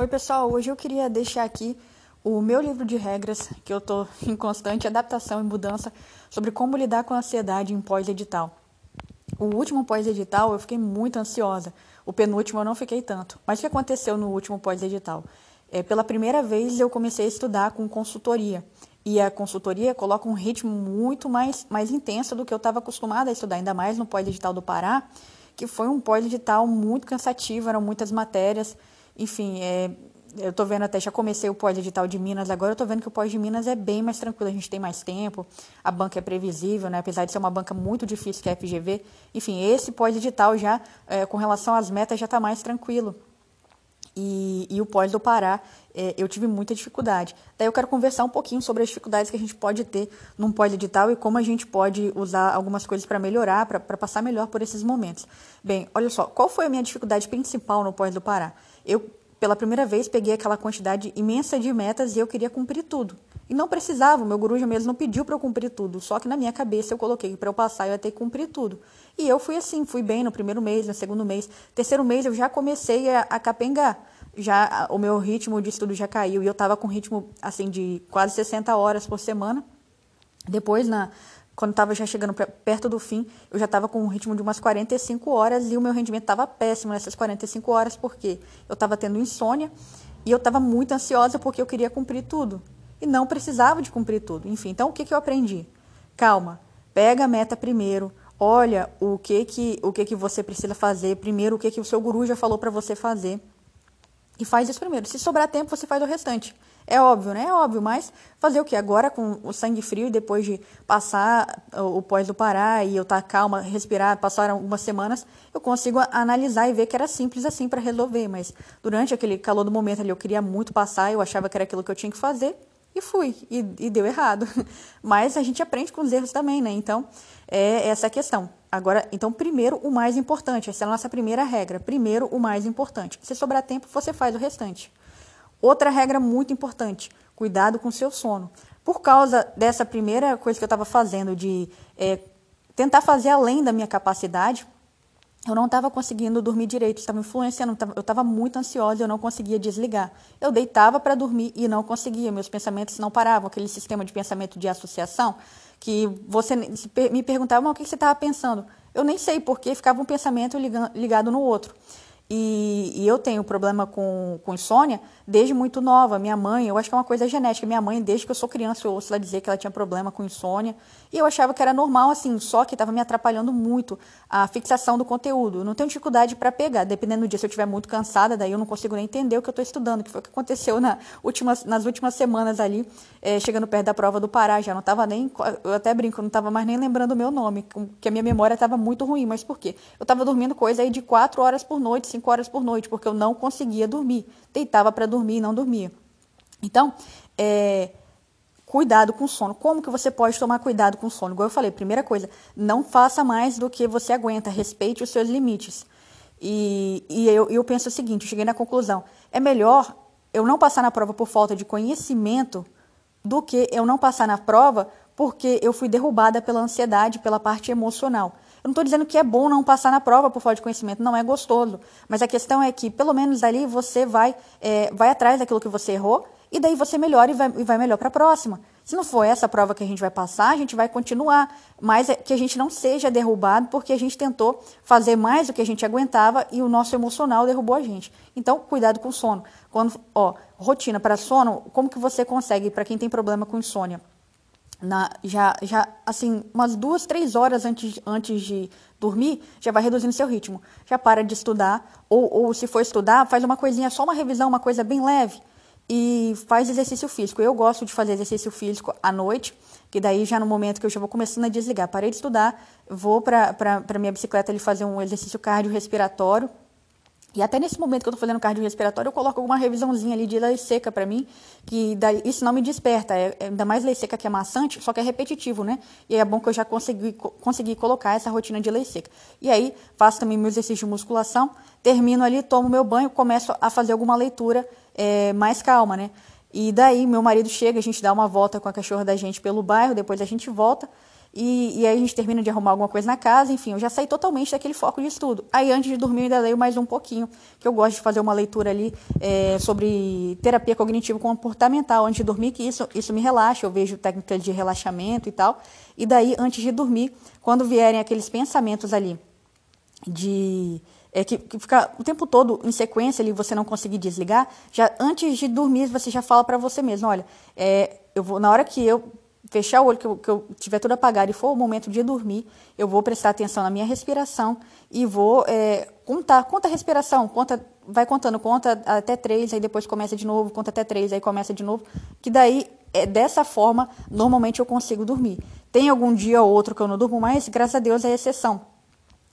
Oi, pessoal. Hoje eu queria deixar aqui o meu livro de regras, que eu estou em constante adaptação e mudança, sobre como lidar com a ansiedade em pós-edital. O último pós-edital eu fiquei muito ansiosa. O penúltimo eu não fiquei tanto. Mas o que aconteceu no último pós-edital? É, pela primeira vez eu comecei a estudar com consultoria. E a consultoria coloca um ritmo muito mais, mais intenso do que eu estava acostumada a estudar, ainda mais no pós-edital do Pará, que foi um pós-edital muito cansativo, eram muitas matérias. Enfim, é, eu estou vendo até, já comecei o pós-edital de Minas, agora eu estou vendo que o pós de Minas é bem mais tranquilo, a gente tem mais tempo, a banca é previsível, né? apesar de ser uma banca muito difícil que é a FGV. Enfim, esse pós-edital já, é, com relação às metas, já está mais tranquilo. E, e, o pós do Pará, é, eu tive muita dificuldade. Daí eu quero conversar um pouquinho sobre as dificuldades que a gente pode ter num pós-edital e como a gente pode usar algumas coisas para melhorar, para passar melhor por esses momentos. Bem, olha só, qual foi a minha dificuldade principal no pós do Pará? Eu, pela primeira vez, peguei aquela quantidade imensa de metas e eu queria cumprir tudo. E não precisava, o meu guru mesmo não pediu para eu cumprir tudo, só que na minha cabeça eu coloquei que para eu passar eu ia ter que cumprir tudo. E eu fui assim, fui bem no primeiro mês, no segundo mês. Terceiro mês eu já comecei a, a capengar. Já o meu ritmo de estudo já caiu e eu estava com ritmo assim de quase 60 horas por semana. Depois, na, quando estava já chegando perto do fim, eu já estava com um ritmo de umas 45 horas e o meu rendimento estava péssimo nessas 45 horas, porque eu estava tendo insônia e eu estava muito ansiosa porque eu queria cumprir tudo. E não precisava de cumprir tudo. Enfim, então o que, que eu aprendi? Calma, pega a meta primeiro, olha o que que, o que, que você precisa fazer primeiro, o que, que o seu guru já falou para você fazer. E faz isso primeiro. Se sobrar tempo, você faz o restante. É óbvio, né? É óbvio, mas fazer o que? Agora, com o sangue frio, depois de passar o pós do Pará e eu estar tá calma, respirar, passar algumas semanas, eu consigo analisar e ver que era simples assim para resolver. Mas durante aquele calor do momento ali, eu queria muito passar, eu achava que era aquilo que eu tinha que fazer e fui. E, e deu errado. Mas a gente aprende com os erros também, né? Então, é essa a questão. Agora, então, primeiro o mais importante. Essa é a nossa primeira regra. Primeiro o mais importante. Se sobrar tempo, você faz o restante. Outra regra muito importante: cuidado com o seu sono. Por causa dessa primeira coisa que eu estava fazendo, de é, tentar fazer além da minha capacidade, eu não estava conseguindo dormir direito, estava influenciando, eu estava muito ansiosa, eu não conseguia desligar. Eu deitava para dormir e não conseguia, meus pensamentos não paravam, aquele sistema de pensamento de associação, que você me perguntava, o que você estava pensando? Eu nem sei, porque ficava um pensamento ligado no outro. E, e, eu tenho problema com, com insônia desde muito nova. Minha mãe, eu acho que é uma coisa genética. Minha mãe, desde que eu sou criança, eu ouço ela dizer que ela tinha problema com insônia. E eu achava que era normal, assim, só que estava me atrapalhando muito a fixação do conteúdo. Eu não tenho dificuldade para pegar, dependendo do dia. Se eu estiver muito cansada, daí eu não consigo nem entender o que eu estou estudando, que foi o que aconteceu na últimas, nas últimas semanas ali, é, chegando perto da prova do Pará. Já não estava nem, eu até brinco, eu não estava mais nem lembrando o meu nome, que a minha memória estava muito ruim. Mas por quê? Eu estava dormindo coisa aí de quatro horas por noite, cinco horas por noite, porque eu não conseguia dormir. Deitava para dormir e não dormia. Então, é, cuidado com o sono. Como que você pode tomar cuidado com o sono? Igual eu falei, primeira coisa, não faça mais do que você aguenta, respeite os seus limites. E, e eu, eu penso o seguinte, eu cheguei na conclusão, é melhor eu não passar na prova por falta de conhecimento do que eu não passar na prova porque eu fui derrubada pela ansiedade, pela parte emocional. Eu não estou dizendo que é bom não passar na prova por falta de conhecimento, não é gostoso. Mas a questão é que, pelo menos ali, você vai, é, vai atrás daquilo que você errou e daí você melhora e vai, e vai melhor para a próxima. Se não for essa prova que a gente vai passar, a gente vai continuar, mas é que a gente não seja derrubado porque a gente tentou fazer mais do que a gente aguentava e o nosso emocional derrubou a gente. Então, cuidado com o sono. Quando, ó, rotina para sono, como que você consegue, para quem tem problema com insônia? Na, já, já assim, umas duas, três horas antes, antes de dormir, já vai reduzindo seu ritmo. Já para de estudar, ou, ou se for estudar, faz uma coisinha, só uma revisão, uma coisa bem leve, e faz exercício físico. Eu gosto de fazer exercício físico à noite, que daí já no momento que eu já vou começando a desligar. Parei de estudar, vou para minha bicicleta ali fazer um exercício cardiorrespiratório, e até nesse momento que eu estou fazendo cardiorrespiratório, eu coloco alguma revisãozinha ali de lei seca para mim, que daí, isso não me desperta. É, é, ainda mais lei seca que é maçante, só que é repetitivo, né? E é bom que eu já consegui, consegui colocar essa rotina de lei seca. E aí, faço também meu exercício de musculação, termino ali, tomo meu banho, começo a fazer alguma leitura é, mais calma, né? E daí, meu marido chega, a gente dá uma volta com a cachorra da gente pelo bairro, depois a gente volta. E, e, aí a gente termina de arrumar alguma coisa na casa, enfim, eu já saí totalmente daquele foco de estudo. Aí antes de dormir eu ainda leio mais um pouquinho, que eu gosto de fazer uma leitura ali é, sobre terapia cognitivo comportamental antes de dormir, que isso, isso me relaxa, eu vejo técnicas de relaxamento e tal. E daí, antes de dormir, quando vierem aqueles pensamentos ali de é, que, que fica o tempo todo em sequência ali, você não conseguir desligar, já antes de dormir você já fala para você mesmo, olha, é, eu vou na hora que eu fechar o olho, que eu, que eu tiver tudo apagado e for o momento de dormir, eu vou prestar atenção na minha respiração e vou é, contar. Conta a respiração, conta, vai contando, conta até três, aí depois começa de novo, conta até três, aí começa de novo. Que daí, é, dessa forma, normalmente eu consigo dormir. Tem algum dia ou outro que eu não durmo, mas graças a Deus é exceção.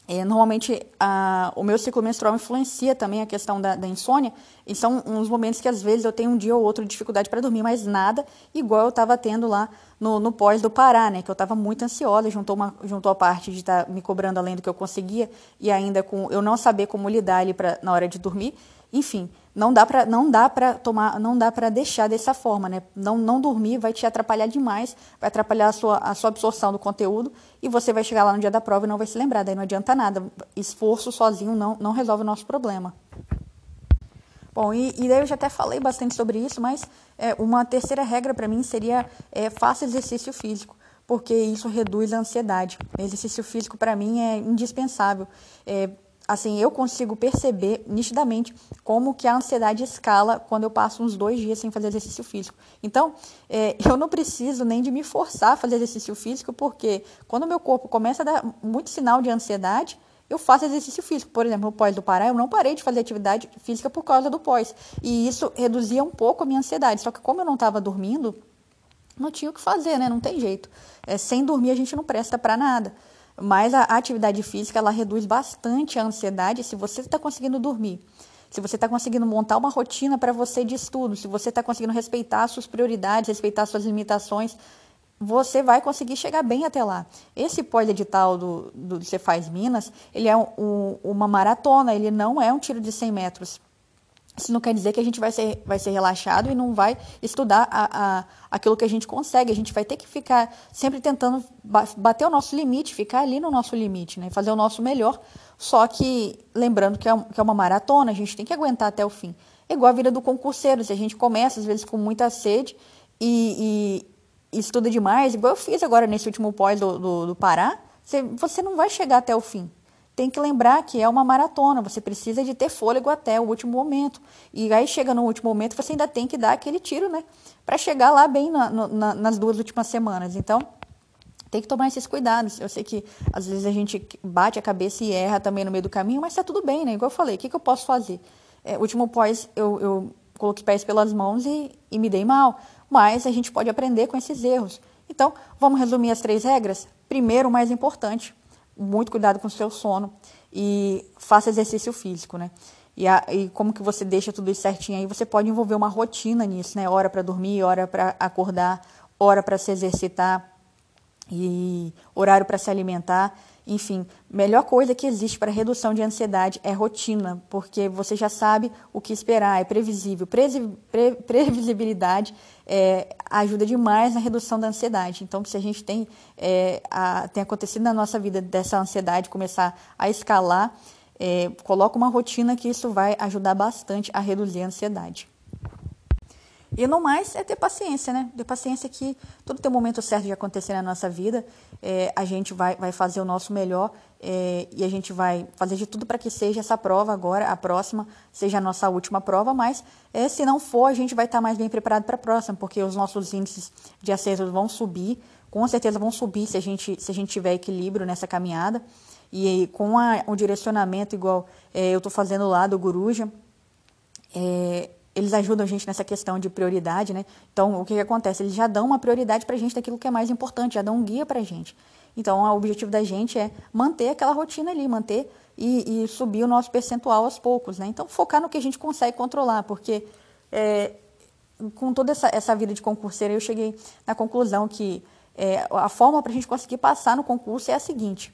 É, normalmente, a, o meu ciclo menstrual influencia também a questão da, da, insônia, e são uns momentos que às vezes eu tenho um dia ou outro de dificuldade para dormir, mas nada igual eu estava tendo lá no, no pós do Pará, né, que eu estava muito ansiosa, juntou, uma, juntou a parte de estar tá me cobrando além do que eu conseguia, e ainda com eu não saber como lidar ali pra, na hora de dormir, enfim, não dá para não dá para tomar, não dá para deixar dessa forma, né? Não não dormir vai te atrapalhar demais, vai atrapalhar a sua a sua absorção do conteúdo e você vai chegar lá no dia da prova e não vai se lembrar, daí não adianta nada. Esforço sozinho não não resolve o nosso problema. Bom, e, e daí eu já até falei bastante sobre isso, mas é, uma terceira regra para mim seria é, faça exercício físico porque isso reduz a ansiedade. Exercício físico para mim é indispensável. É, assim, eu consigo perceber nitidamente como que a ansiedade escala quando eu passo uns dois dias sem fazer exercício físico. Então, é, eu não preciso nem de me forçar a fazer exercício físico, porque quando o meu corpo começa a dar muito sinal de ansiedade, eu faço exercício físico. Por exemplo, no pós do Pará, eu não parei de fazer atividade física por causa do pós. E isso reduzia um pouco a minha ansiedade. Só que como eu não estava dormindo, não tinha o que fazer, né? Não tem jeito. É, sem dormir a gente não presta para nada. Mas a atividade física ela reduz bastante a ansiedade se você está conseguindo dormir. Se você está conseguindo montar uma rotina para você de estudo, se você está conseguindo respeitar suas prioridades, respeitar suas limitações, você vai conseguir chegar bem até lá. Esse pós-edital do, do Você Faz Minas, ele é um, um, uma maratona, ele não é um tiro de 100 metros. Isso não quer dizer que a gente vai ser, vai ser relaxado e não vai estudar a, a, aquilo que a gente consegue. A gente vai ter que ficar sempre tentando bater o nosso limite, ficar ali no nosso limite, né? fazer o nosso melhor. Só que, lembrando que é, que é uma maratona, a gente tem que aguentar até o fim. É igual a vida do concurseiro. Se a gente começa, às vezes, com muita sede e, e estuda demais, igual eu fiz agora nesse último pós do, do, do Pará, você, você não vai chegar até o fim tem que lembrar que é uma maratona, você precisa de ter fôlego até o último momento. E aí chega no último momento, você ainda tem que dar aquele tiro, né? Para chegar lá bem na, na, nas duas últimas semanas. Então, tem que tomar esses cuidados. Eu sei que às vezes a gente bate a cabeça e erra também no meio do caminho, mas tá tudo bem, né? Igual eu falei, o que, que eu posso fazer? É, último pós, eu, eu coloquei pés pelas mãos e, e me dei mal. Mas a gente pode aprender com esses erros. Então, vamos resumir as três regras? Primeiro, o mais importante, muito cuidado com o seu sono e faça exercício físico, né? E, a, e como que você deixa tudo isso certinho aí, você pode envolver uma rotina nisso, né? Hora para dormir, hora para acordar, hora para se exercitar e horário para se alimentar. Enfim, melhor coisa que existe para redução de ansiedade é rotina, porque você já sabe o que esperar, é previsível. Pre, pre, previsibilidade é, ajuda demais na redução da ansiedade. Então, se a gente tem, é, a, tem acontecido na nossa vida dessa ansiedade começar a escalar, é, coloca uma rotina que isso vai ajudar bastante a reduzir a ansiedade. E no mais é ter paciência, né? Ter paciência que tudo tem um momento certo de acontecer na nossa vida. É, a gente vai, vai fazer o nosso melhor é, e a gente vai fazer de tudo para que seja essa prova agora, a próxima, seja a nossa última prova, mas é, se não for, a gente vai estar tá mais bem preparado para a próxima, porque os nossos índices de acerto vão subir, com certeza vão subir se a gente, se a gente tiver equilíbrio nessa caminhada. E com a, o direcionamento igual é, eu estou fazendo lá do Guruja, é, eles ajudam a gente nessa questão de prioridade, né? Então, o que, que acontece? Eles já dão uma prioridade para a gente daquilo que é mais importante, já dão um guia para a gente. Então, o objetivo da gente é manter aquela rotina ali, manter e, e, subir o nosso percentual aos poucos, né? Então, focar no que a gente consegue controlar, porque é, com toda essa, essa vida de concurseira, eu cheguei na conclusão que é, a forma para a gente conseguir passar no concurso é a seguinte: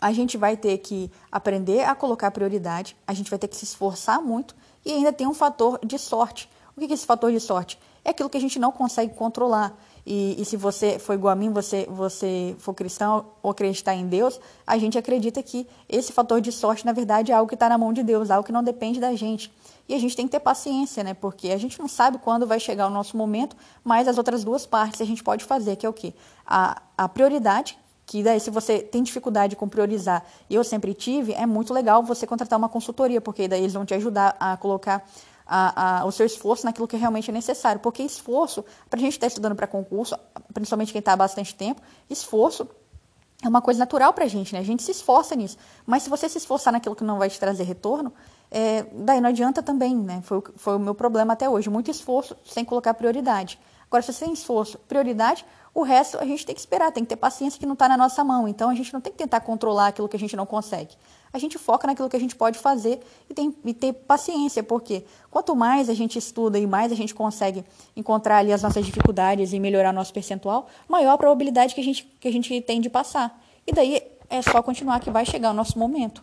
a gente vai ter que aprender a colocar prioridade, a gente vai ter que se esforçar muito e ainda tem um fator de sorte. O que é esse fator de sorte? É aquilo que a gente não consegue controlar. E, e, se você for igual a mim, você, você for cristão ou acreditar em Deus, a gente acredita que esse fator de sorte, na verdade, é algo que está na mão de Deus, algo que não depende da gente. E a gente tem que ter paciência, né? Porque a gente não sabe quando vai chegar o nosso momento, mas as outras duas partes a gente pode fazer, que é o quê? A, a prioridade, que daí se você tem dificuldade com priorizar, eu sempre tive, é muito legal você contratar uma consultoria, porque daí eles vão te ajudar a colocar a, a, o seu esforço naquilo que realmente é necessário. Porque esforço, para a gente estar tá estudando para concurso, principalmente quem está há bastante tempo, esforço é uma coisa natural para a gente, né? A gente se esforça nisso. Mas se você se esforçar naquilo que não vai te trazer retorno, é, daí não adianta também, né? Foi, foi o meu problema até hoje. Muito esforço sem colocar prioridade. Agora, se você tem esforço, prioridade, o resto a gente tem que esperar, tem que ter paciência que não está na nossa mão. Então a gente não tem que tentar controlar aquilo que a gente não consegue. A gente foca naquilo que a gente pode fazer e tem e ter paciência, porque quanto mais a gente estuda e mais a gente consegue encontrar ali as nossas dificuldades e melhorar nosso percentual, maior a probabilidade que a gente, que a gente tem de passar. E daí é só continuar que vai chegar o nosso momento.